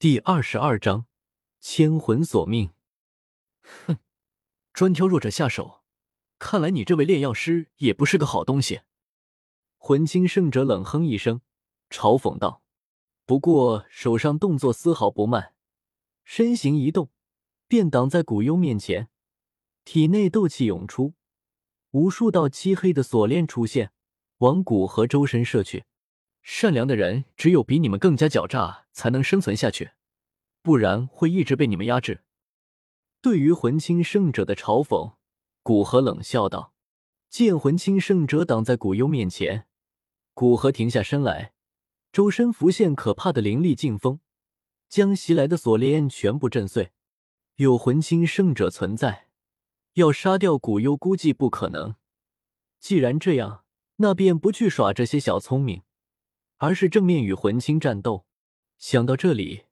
第二十二章，千魂索命。哼，专挑弱者下手，看来你这位炼药师也不是个好东西。魂清圣者冷哼一声，嘲讽道：“不过手上动作丝毫不慢，身形一动，便挡在古幽面前，体内斗气涌出，无数道漆黑的锁链出现，往古河周身射去。”善良的人只有比你们更加狡诈，才能生存下去，不然会一直被你们压制。对于魂清圣者的嘲讽，古河冷笑道：“见魂清圣者挡在古幽面前，古河停下身来，周身浮现可怕的灵力劲风，将袭来的锁链全部震碎。有魂清圣者存在，要杀掉古幽估计不可能。既然这样，那便不去耍这些小聪明。”而是正面与魂清战斗。想到这里，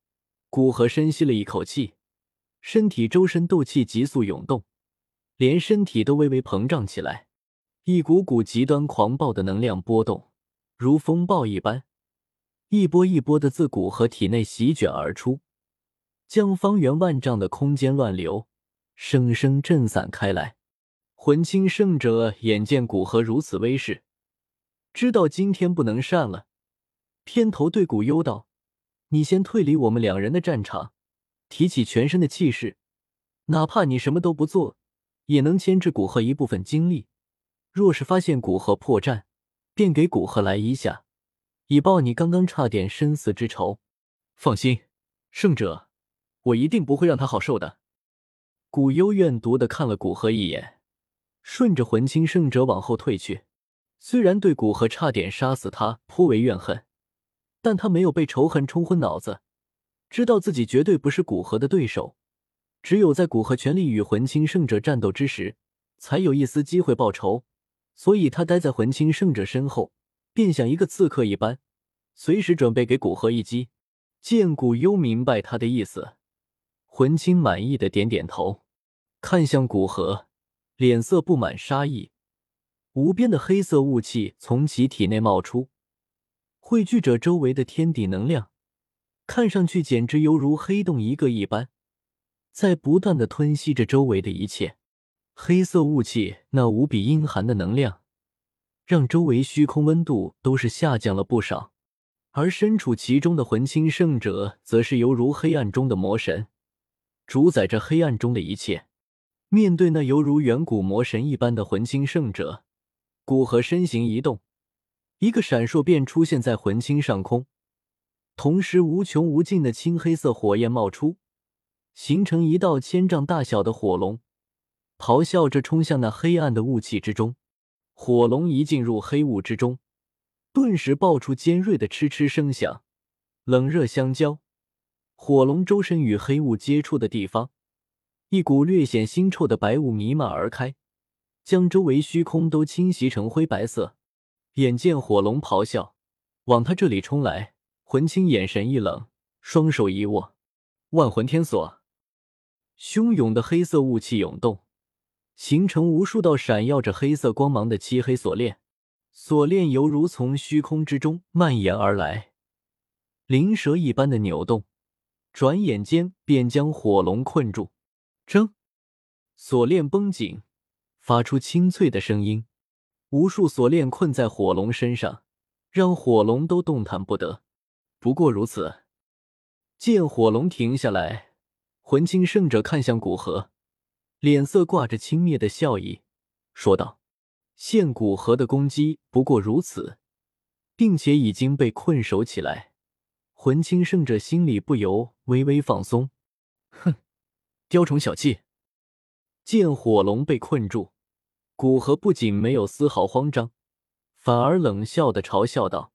古河深吸了一口气，身体周身斗气急速涌动，连身体都微微膨胀起来。一股股极端狂暴的能量波动，如风暴一般，一波一波的自古河体内席卷而出，将方圆万丈的空间乱流生生震散开来。魂清圣者眼见古河如此威势，知道今天不能善了。偏头对古幽道：“你先退离我们两人的战场，提起全身的气势，哪怕你什么都不做，也能牵制古河一部分精力。若是发现古河破绽，便给古河来一下，以报你刚刚差点生死之仇。放心，圣者，我一定不会让他好受的。”古幽怨毒的看了古河一眼，顺着魂清圣者往后退去。虽然对古河差点杀死他颇为怨恨。但他没有被仇恨冲昏脑子，知道自己绝对不是古河的对手，只有在古河全力与魂清圣者战斗之时，才有一丝机会报仇。所以，他待在魂清圣者身后，便像一个刺客一般，随时准备给古河一击。见古幽明白他的意思，魂清满意的点点头，看向古河，脸色布满杀意。无边的黑色雾气从其体内冒出。汇聚着周围的天地能量，看上去简直犹如黑洞一个一般，在不断的吞吸着周围的一切。黑色雾气那无比阴寒的能量，让周围虚空温度都是下降了不少。而身处其中的魂清圣者，则是犹如黑暗中的魔神，主宰着黑暗中的一切。面对那犹如远古魔神一般的魂清圣者，古河身形一动。一个闪烁便出现在魂青上空，同时无穷无尽的青黑色火焰冒出，形成一道千丈大小的火龙，咆哮着冲向那黑暗的雾气之中。火龙一进入黑雾之中，顿时爆出尖锐的嗤嗤声响，冷热相交。火龙周身与黑雾接触的地方，一股略显腥臭的白雾弥漫而开，将周围虚空都侵袭成灰白色。眼见火龙咆哮往他这里冲来，魂青眼神一冷，双手一握，万魂天锁。汹涌的黑色雾气涌动，形成无数道闪耀着黑色光芒的漆黑锁链，锁链犹如从虚空之中蔓延而来，灵蛇一般的扭动，转眼间便将火龙困住。铮，锁链绷紧，发出清脆的声音。无数锁链困在火龙身上，让火龙都动弹不得。不过如此，见火龙停下来，魂清圣者看向古河，脸色挂着轻蔑的笑意，说道：“现古河的攻击不过如此，并且已经被困守起来。”魂清圣者心里不由微微放松。哼，雕虫小技！见火龙被困住。古河不仅没有丝毫慌张，反而冷笑的嘲笑道：“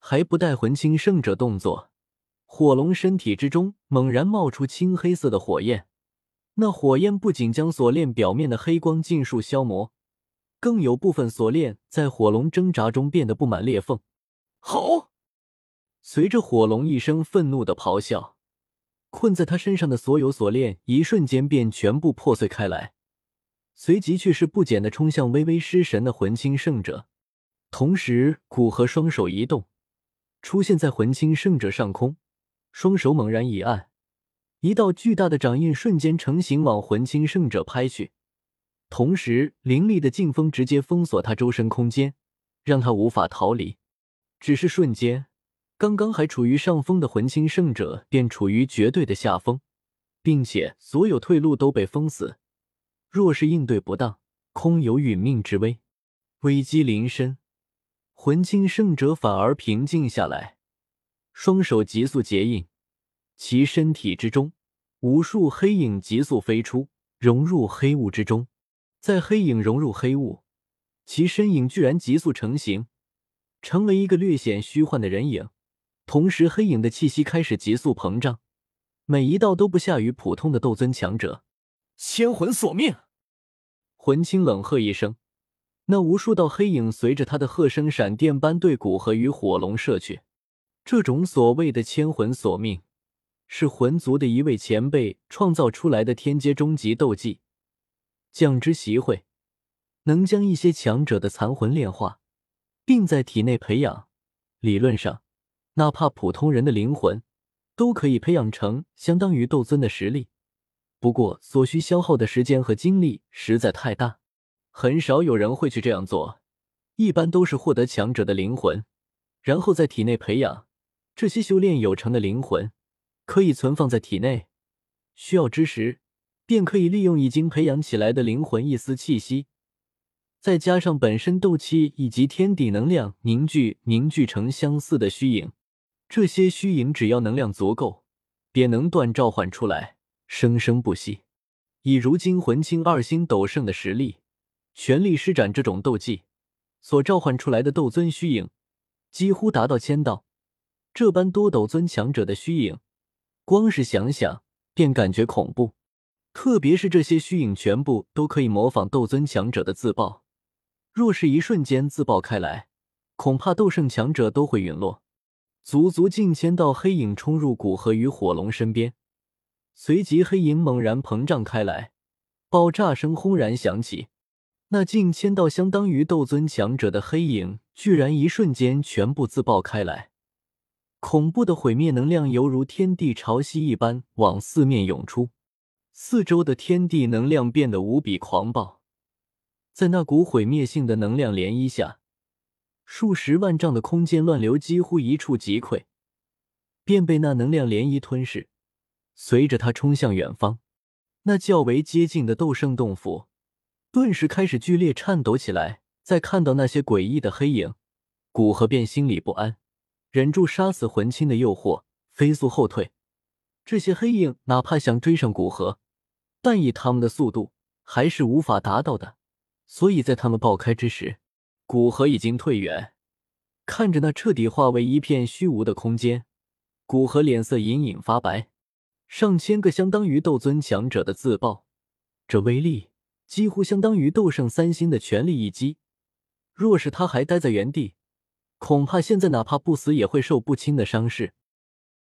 还不待魂清圣者动作，火龙身体之中猛然冒出青黑色的火焰。那火焰不仅将锁链表面的黑光尽数消磨，更有部分锁链在火龙挣扎中变得布满裂缝。”好！随着火龙一声愤怒的咆哮，困在他身上的所有锁链一瞬间便全部破碎开来。随即却是不减的冲向微微失神的魂清圣者，同时古河双手一动，出现在魂清圣者上空，双手猛然一按，一道巨大的掌印瞬间成型，往魂清圣者拍去。同时，凌厉的劲风直接封锁他周身空间，让他无法逃离。只是瞬间，刚刚还处于上风的魂清圣者便处于绝对的下风，并且所有退路都被封死。若是应对不当，空有殒命之危。危机临身，魂清圣者反而平静下来，双手急速结印，其身体之中无数黑影急速飞出，融入黑雾之中。在黑影融入黑雾，其身影居然急速成型，成为一个略显虚幻的人影。同时，黑影的气息开始急速膨胀，每一道都不下于普通的斗尊强者。千魂索命！魂清冷喝一声。那无数道黑影随着他的喝声，闪电般对古河与火龙射去。这种所谓的千魂索命，是魂族的一位前辈创造出来的天阶终极斗技，降之习会，能将一些强者的残魂炼化，并在体内培养。理论上，哪怕普通人的灵魂，都可以培养成相当于斗尊的实力。不过，所需消耗的时间和精力实在太大。很少有人会去这样做，一般都是获得强者的灵魂，然后在体内培养这些修炼有成的灵魂，可以存放在体内，需要之时便可以利用已经培养起来的灵魂一丝气息，再加上本身斗气以及天地能量凝聚凝聚成相似的虚影，这些虚影只要能量足够，便能断召唤出来，生生不息。以如今魂清二星斗圣的实力。全力施展这种斗技，所召唤出来的斗尊虚影几乎达到千道。这般多斗尊强者的虚影，光是想想便感觉恐怖。特别是这些虚影全部都可以模仿斗尊强者的自爆，若是一瞬间自爆开来，恐怕斗圣强者都会陨落。足足近千道黑影冲入古河与火龙身边，随即黑影猛然膨胀开来，爆炸声轰然响起。那近千道相当于斗尊强者的黑影，居然一瞬间全部自爆开来，恐怖的毁灭能量犹如天地潮汐一般往四面涌出，四周的天地能量变得无比狂暴。在那股毁灭性的能量涟漪下，数十万丈的空间乱流几乎一触即溃，便被那能量涟漪吞噬。随着他冲向远方，那较为接近的斗圣洞府。顿时开始剧烈颤抖起来。在看到那些诡异的黑影，古河便心里不安，忍住杀死魂亲的诱惑，飞速后退。这些黑影哪怕想追上古河，但以他们的速度还是无法达到的。所以在他们爆开之时，古河已经退远。看着那彻底化为一片虚无的空间，古河脸色隐隐发白。上千个相当于斗尊强者的自爆，这威力。几乎相当于斗圣三星的全力一击。若是他还待在原地，恐怕现在哪怕不死也会受不轻的伤势。